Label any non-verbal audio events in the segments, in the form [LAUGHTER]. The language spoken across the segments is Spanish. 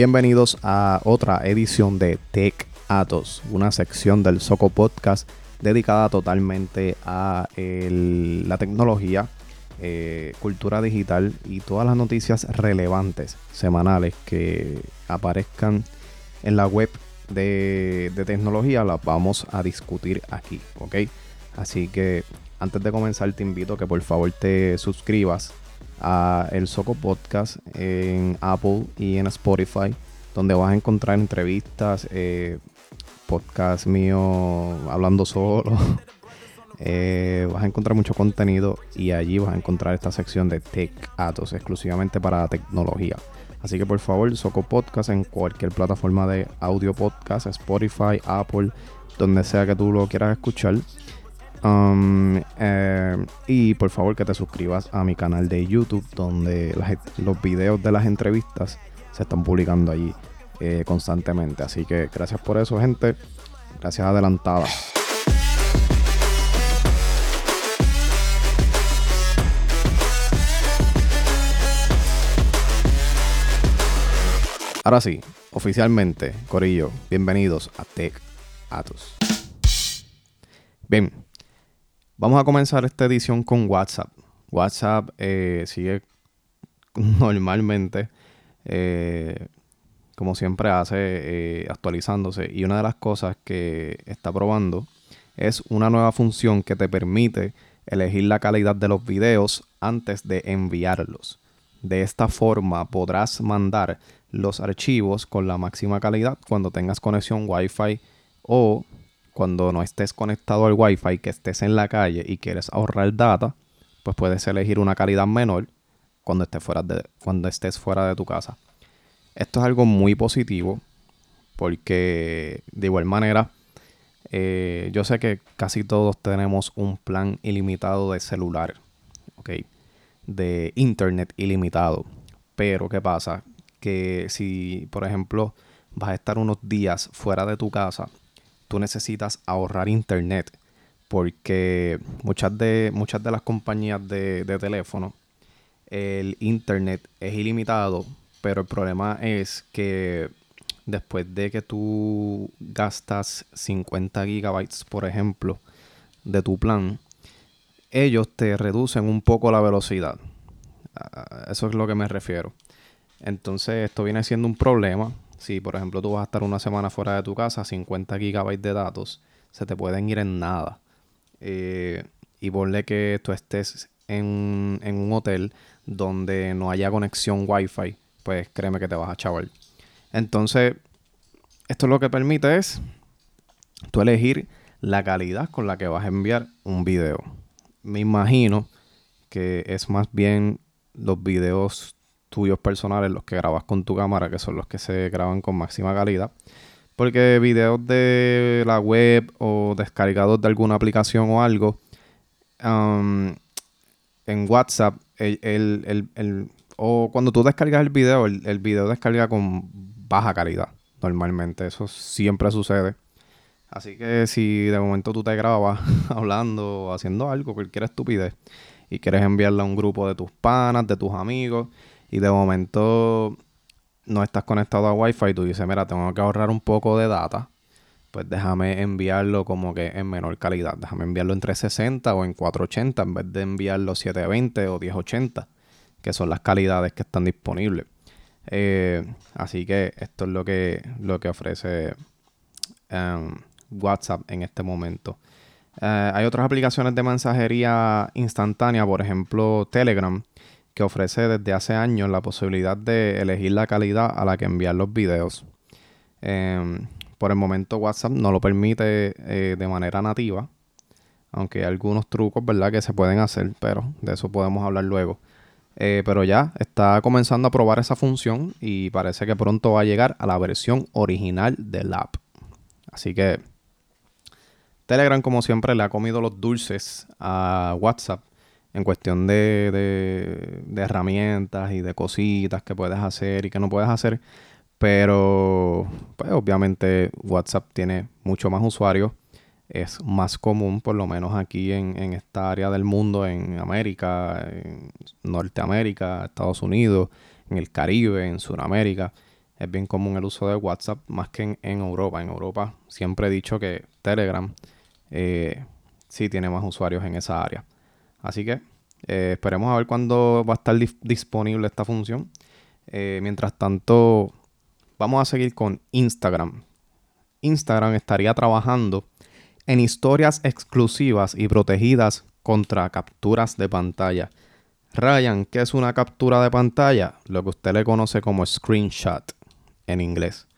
Bienvenidos a otra edición de Tech Atos, una sección del Soco Podcast dedicada totalmente a la tecnología, eh, cultura digital y todas las noticias relevantes semanales que aparezcan en la web de, tecnología las vamos a discutir aquí, ¿ok? Así que antes de comenzar te invito que por favor te suscribas a El Soco Podcast en Apple y en Spotify, donde vas a encontrar entrevistas, eh, podcast mío hablando solo. [LAUGHS] Eh, vas a encontrar mucho contenido y allí vas a encontrar esta sección de Tech Atos exclusivamente para tecnología. Así que por favor, Soco Podcast en cualquier plataforma de audio podcast, Spotify, Apple, donde sea que tú lo quieras escuchar. Um, eh, y por favor que te suscribas a mi canal de YouTube donde los videos de las entrevistas se están publicando allí eh, constantemente. Así que gracias por eso gente. Gracias adelantada. Ahora sí, oficialmente, Corillo, bienvenidos a Tech Atos. Bien, Vamos a comenzar esta edición con WhatsApp. WhatsApp eh, sigue [LAUGHS] normalmente, eh, como siempre hace, eh, actualizándose. Y una de las cosas que está probando es una nueva función que te permite elegir la calidad de los videos antes de enviarlos. De esta forma podrás mandar los archivos con la máxima calidad cuando tengas conexión Wi-Fi o cuando no estés conectado al Wi-Fi, que estés en la calle y quieres ahorrar data, pues puedes elegir una calidad menor cuando estés fuera de, cuando estés fuera de tu casa. Esto es algo muy positivo porque de igual manera eh, yo sé que casi todos tenemos un plan ilimitado de celular, ¿ok? De internet ilimitado. Pero ¿qué pasa? Que si, por ejemplo, vas a estar unos días fuera de tu casa tú necesitas ahorrar internet porque muchas de, muchas de las compañías de, teléfono, el internet es ilimitado, pero el problema es que después de que tú gastas 50 gigabytes, por ejemplo, de tu plan, ellos te reducen un poco la velocidad. Eso es lo que me refiero. Entonces esto viene siendo un problema si, por ejemplo, tú vas a estar una semana fuera de tu casa, 50 gigabytes de datos se te pueden ir en nada. Eh, y ponle que tú estés en, un hotel donde no haya conexión Wi-Fi, pues créeme que te vas a chaval. Entonces, esto lo que permite es tú elegir la calidad con la que vas a enviar un video. Me imagino que es más bien los videos tuyos personales, los que grabas con tu cámara, que son los que se graban con máxima calidad. Porque videos de la web o descargados de alguna aplicación o algo, en WhatsApp, el, o cuando tú descargas el video, el, el video descarga con baja calidad, normalmente. Eso siempre sucede. Así que si de momento tú te grabas [LAUGHS] hablando o haciendo algo, cualquier estupidez, y quieres enviarla a un grupo de tus panas, de tus amigos, y de momento no estás conectado a Wi-Fi y tú dices, mira, tengo que ahorrar un poco de data, pues déjame enviarlo como que en menor calidad. Déjame enviarlo en 360 o en 480 en vez de enviarlo 720 o 1080, que son las calidades que están disponibles. Eh, así que esto es lo que, lo que ofrece em, WhatsApp en este momento. Eh, hay otras aplicaciones de mensajería instantánea, por ejemplo Telegram, que ofrece desde hace años la posibilidad de elegir la calidad a la que enviar los videos. Em, por el momento WhatsApp no lo permite eh, de manera nativa, aunque hay algunos trucos, ¿verdad?, que se pueden hacer, pero de eso podemos hablar luego. Eh, pero ya está comenzando a probar esa función y parece que pronto va a llegar a la versión original del app. Así que Telegram, como siempre, le ha comido los dulces a WhatsApp en cuestión de, herramientas y de cositas que puedes hacer y que no puedes hacer. Pero, pues obviamente WhatsApp tiene mucho más usuarios. Es más común, por lo menos aquí en, esta área del mundo, en América, en Norteamérica, Estados Unidos, en el Caribe, en Sudamérica. es bien común el uso de WhatsApp más que en, Europa. En Europa siempre he dicho que Telegram eh, sí tiene más usuarios en esa área. Así que eh, esperemos a ver cuándo va a estar disponible esta función. Eh, mientras tanto, vamos a seguir con Instagram. Instagram estaría trabajando en historias exclusivas y protegidas contra capturas de pantalla. Ryan, ¿qué es una captura de pantalla? Lo que usted le conoce como screenshot en inglés.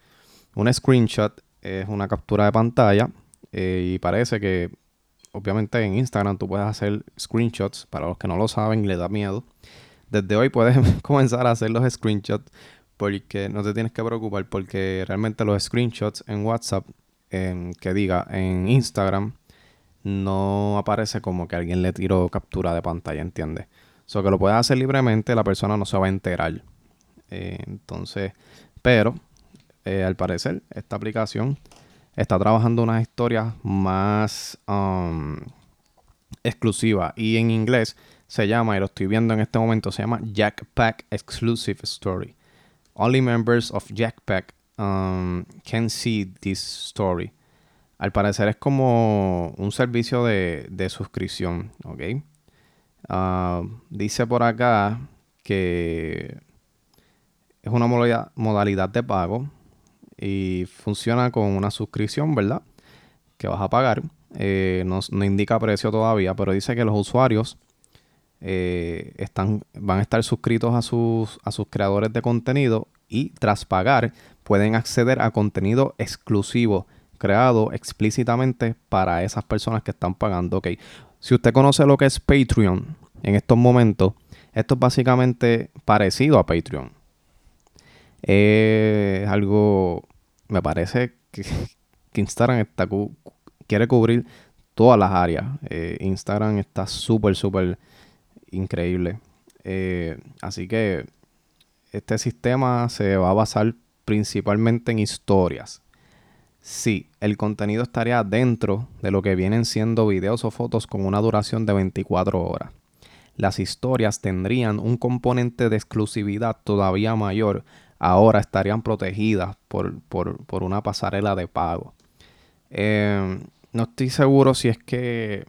Un screenshot es una captura de pantalla eh, y parece que obviamente en Instagram tú puedes hacer screenshots. Para los que no lo saben y les da miedo. Desde hoy puedes [LAUGHS] comenzar a hacer los screenshots porque no te tienes que preocupar porque realmente los screenshots en WhatsApp, que diga en Instagram, no aparece como que alguien le tiró captura de pantalla, ¿entiendes? So que lo puedes hacer libremente, la persona no se va a enterar. Eh, entonces, pero eh, al parecer, esta aplicación está trabajando unas historias más um, exclusivas. Y en inglés se llama, y lo estoy viendo en este momento, se llama Jackpack Exclusive Story. Only members of Jackpack um, can see this story. Al parecer es como un servicio de, suscripción, ¿ok? Uh, dice por acá que es una modalidad de pago y funciona con una suscripción, ¿verdad? Que vas a pagar. Eh, no, indica precio todavía, pero dice que los usuarios eh, están, van a estar suscritos a sus, a sus creadores de contenido y tras pagar pueden acceder a contenido exclusivo creado explícitamente para esas personas que están pagando. Ok, si usted conoce lo que es Patreon en estos momentos, esto es básicamente parecido a Patreon es algo, me parece que, Instagram está quiere cubrir todas las áreas. Eh, Instagram está súper, súper increíble. Eh, así que este sistema se va a basar principalmente en historias. Sí, el contenido estaría dentro de lo que vienen siendo videos o fotos con una duración de 24 horas. Las historias tendrían un componente de exclusividad todavía mayor ahora estarían protegidas por, una pasarela de pago. Em, no estoy seguro si es que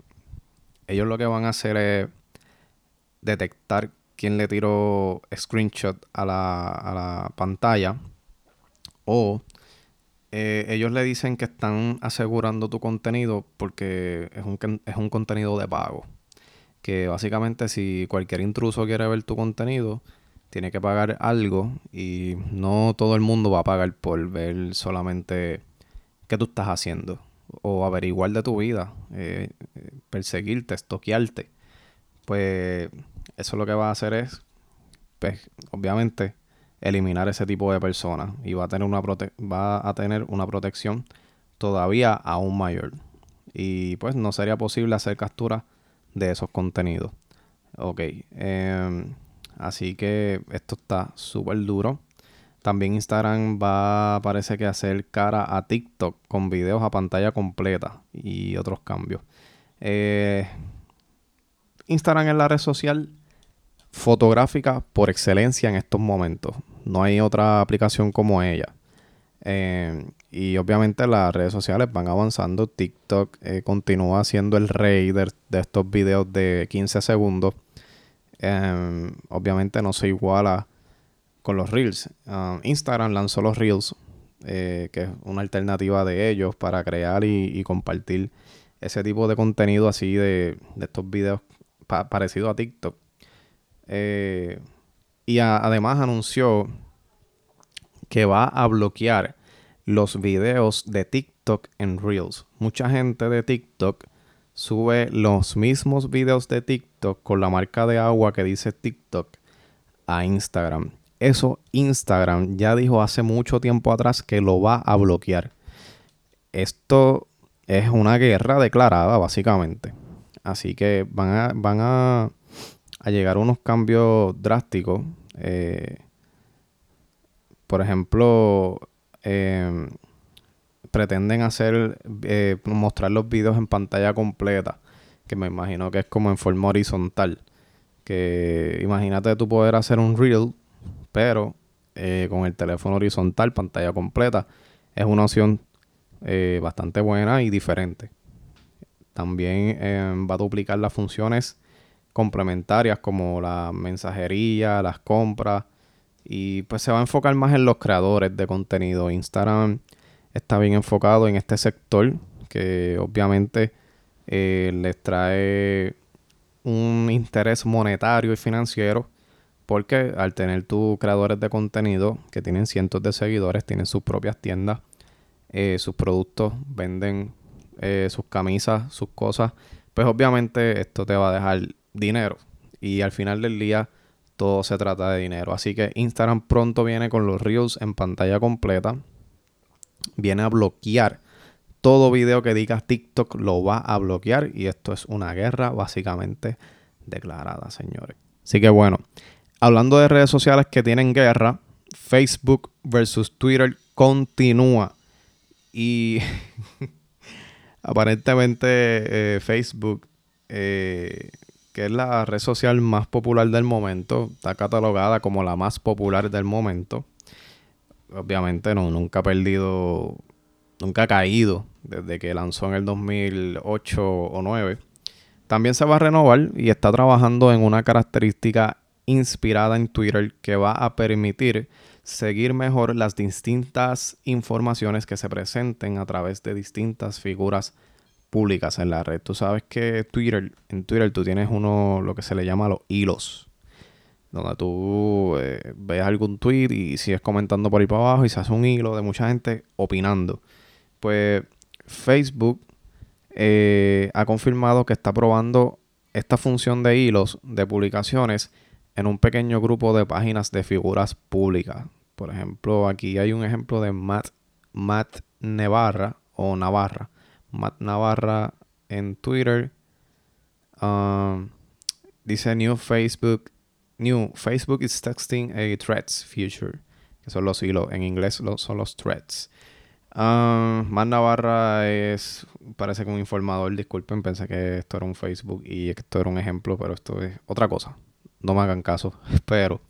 ellos lo que van a hacer es detectar quién le tiró screenshot a la, pantalla o eh, ellos le dicen que están asegurando tu contenido porque es un, es un contenido de pago. Que básicamente si cualquier intruso quiere ver tu contenido, tiene que pagar algo y no todo el mundo va a pagar por ver solamente qué tú estás haciendo o averiguar de tu vida, eh, perseguirte, estoquearte. Pues eso lo que va a hacer es, pues, obviamente, eliminar ese tipo de personas y va a tener una, va a tener una protección todavía aún mayor. Y pues no sería posible hacer captura de esos contenidos. Ok. Eh, Así que esto está súper duro. También Instagram va, parece que, a hacer cara a TikTok con videos a pantalla completa y otros cambios. Eh, Instagram es la red social fotográfica por excelencia en estos momentos. No hay otra aplicación como ella. Eh, y obviamente las redes sociales van avanzando. TikTok eh, continúa siendo el rey de, de, estos videos de 15 segundos. Em, obviamente no se iguala con los Reels. Um, Instagram lanzó los Reels, eh, que es una alternativa de ellos para crear y, compartir ese tipo de contenido así de, estos videos parecidos a TikTok. Eh, y además anunció que va a bloquear los videos de TikTok en Reels. Mucha gente de TikTok sube los mismos videos de TikTok con la marca de agua que dice TikTok a Instagram. Eso Instagram ya dijo hace mucho tiempo atrás que lo va a bloquear. Esto es una guerra declarada básicamente. Así que van a, van a, llegar unos cambios drásticos. Eh, por ejemplo, eh, pretenden hacer, eh, mostrar los videos en pantalla completa, que me imagino que es como en forma horizontal. Que imagínate tú poder hacer un reel, pero eh, con el teléfono horizontal, pantalla completa, es una opción eh, bastante buena y diferente. También em, va a duplicar las funciones complementarias como la mensajería, las compras y pues se va a enfocar más en los creadores de contenido. Instagram está bien enfocado en este sector que obviamente eh, les trae un interés monetario y financiero porque al tener tus creadores de contenido que tienen cientos de seguidores, tienen sus propias tiendas, eh, sus productos, venden eh, sus camisas, sus cosas, pues obviamente esto te va a dejar dinero. Y al final del día todo se trata de dinero. Así que Instagram pronto viene con los Reels en pantalla completa. Viene a bloquear todo video que diga TikTok lo va a bloquear y esto es una guerra básicamente declarada, señores. Así que bueno, hablando de redes sociales que tienen guerra, Facebook versus Twitter continúa. Y [LAUGHS] aparentemente eh, Facebook, eh, que es la red social más popular del momento, está catalogada como la más popular del momento. Obviamente no, nunca ha perdido, nunca ha caído desde que lanzó en el 2008 o 2009. También se va a renovar y está trabajando en una característica inspirada en Twitter que va a permitir seguir mejor las distintas informaciones que se presenten a través de distintas figuras públicas en la red. Tú sabes que Twitter, en Twitter tú tienes uno, lo que se le llama los hilos, donde tú eh, ves algún tweet y sigues comentando por ahí para abajo y se hace un hilo de mucha gente opinando. Pues Facebook eh, ha confirmado que está probando esta función de hilos de publicaciones en un pequeño grupo de páginas de figuras públicas. Por ejemplo, aquí hay un ejemplo de Matt, Matt Navarra o Navarra. Matt Navarra en Twitter. Um, dice New Facebook. New Facebook is texting a threads future. Que son los hilos. En inglés son los threads. Um, Matt Navarra es. Parece que un informador. Disculpen, pensé que esto era un Facebook y esto era un ejemplo, pero esto es otra cosa no me hagan caso, [LAUGHS] pero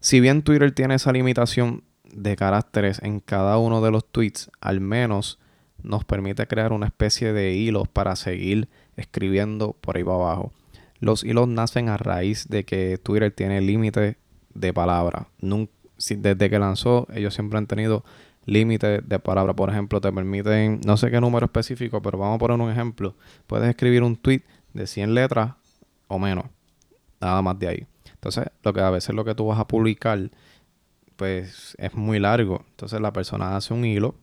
si bien Twitter tiene esa limitación de caracteres en cada uno de los tweets, al menos nos permite crear una especie de hilos para seguir escribiendo por ahí para abajo. Los hilos nacen a raíz de que Twitter tiene límite de palabras. Desde que lanzó, ellos siempre han tenido límite de palabras. Por ejemplo, te permiten, no sé qué número específico, pero vamos a poner un ejemplo. Puedes escribir un tweet de 100 letras o menos nada más de ahí. Entonces, lo que a veces lo que tú vas a publicar, pues es muy largo. Entonces la persona hace un hilo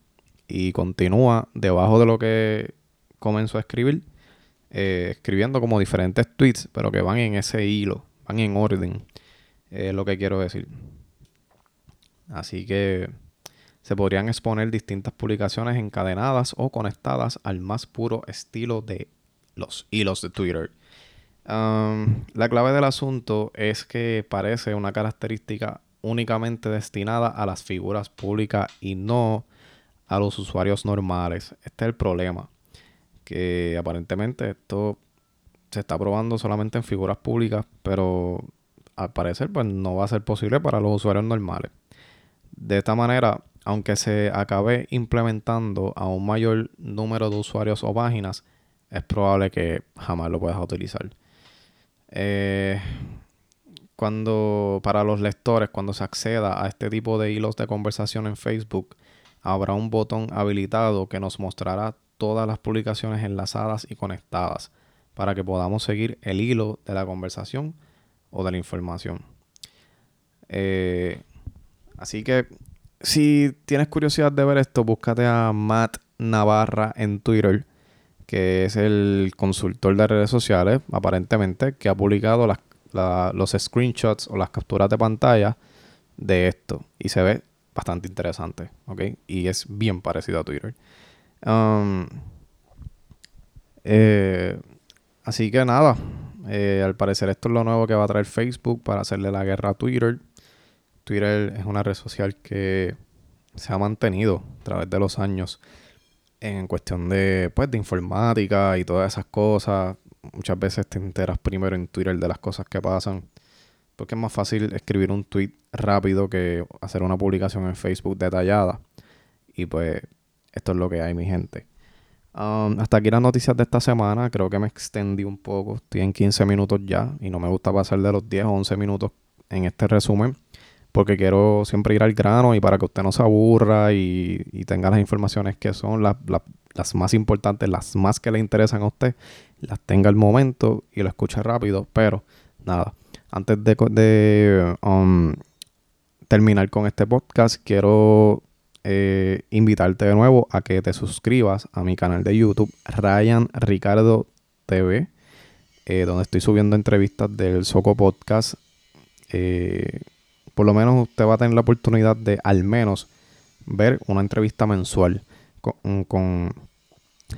y continúa debajo de lo que comenzó a escribir, eh, escribiendo como diferentes tweets, pero que van en ese hilo, van en orden, es lo que quiero decir. Así que se podrían exponer distintas publicaciones encadenadas o conectadas al más puro estilo de los hilos de Twitter la clave del asunto es que parece una característica únicamente destinada a las figuras públicas y no a los usuarios normales. Este es el problema. Que aparentemente esto se está probando solamente en figuras públicas, pero al parecer pues no va a ser posible para los usuarios normales. De esta manera, aunque se acabe implementando a un mayor número de usuarios o páginas, es probable que jamás lo puedas utilizar. Eh, cuando para los lectores, cuando se acceda a este tipo de hilos de conversación en Facebook, habrá un botón habilitado que nos mostrará todas las publicaciones enlazadas y conectadas para que podamos seguir el hilo de la conversación o de la información. Eh, así que si tienes curiosidad de ver esto, búscate a Matt Navarra en Twitter que es el consultor de redes sociales, aparentemente, que ha publicado los screenshots o las capturas de pantalla de esto. Y se ve bastante interesante, ¿ok? Y es bien parecido a Twitter. Eh, así que nada, eh, al parecer esto es lo nuevo que va a traer Facebook para hacerle la guerra a Twitter. Twitter es una red social que se ha mantenido a través de los años en cuestión de, pues, de informática y todas esas cosas. Muchas veces te enteras primero en Twitter de las cosas que pasan. porque es más fácil escribir un tweet rápido que hacer una publicación en Facebook detallada. Y pues esto es lo que hay, mi gente. Um, hasta aquí las noticias de esta semana. Creo que me extendí un poco. Estoy en 15 minutos ya y no me gusta pasar de los 10 o 11 minutos en este resumen porque quiero siempre ir al grano y para que usted no se aburra y, tenga las informaciones que son las más importantes, las más que le interesan a usted, las tenga al momento y lo escuche rápido. Pero nada, antes de, um, terminar con este podcast, quiero eh, invitarte de nuevo a que te suscribas a mi canal de YouTube, Ryan Ricardo TV, eh, donde estoy subiendo entrevistas del Soco Podcast. Eh, por lo menos usted va a tener la oportunidad de al menos ver una entrevista mensual con,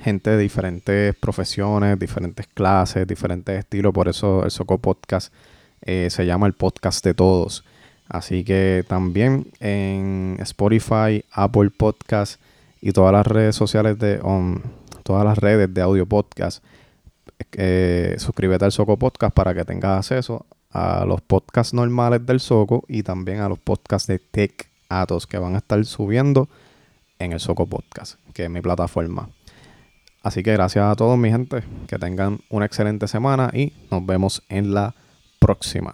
gente de diferentes profesiones, diferentes clases, diferentes estilos. Por eso el Soco Podcast se llama el podcast de todos. Así que también en Spotify, Apple Podcast y todas las redes sociales de um, todas las redes de audio podcast. Eh, suscríbete al Soco Podcast para que tengas acceso a los podcasts normales del Soco y también a los podcasts de Tech Atos que van a estar subiendo en el Soco Podcast, que es mi plataforma. Así que gracias a todos, mi gente. Que tengan una excelente semana y nos vemos en la próxima.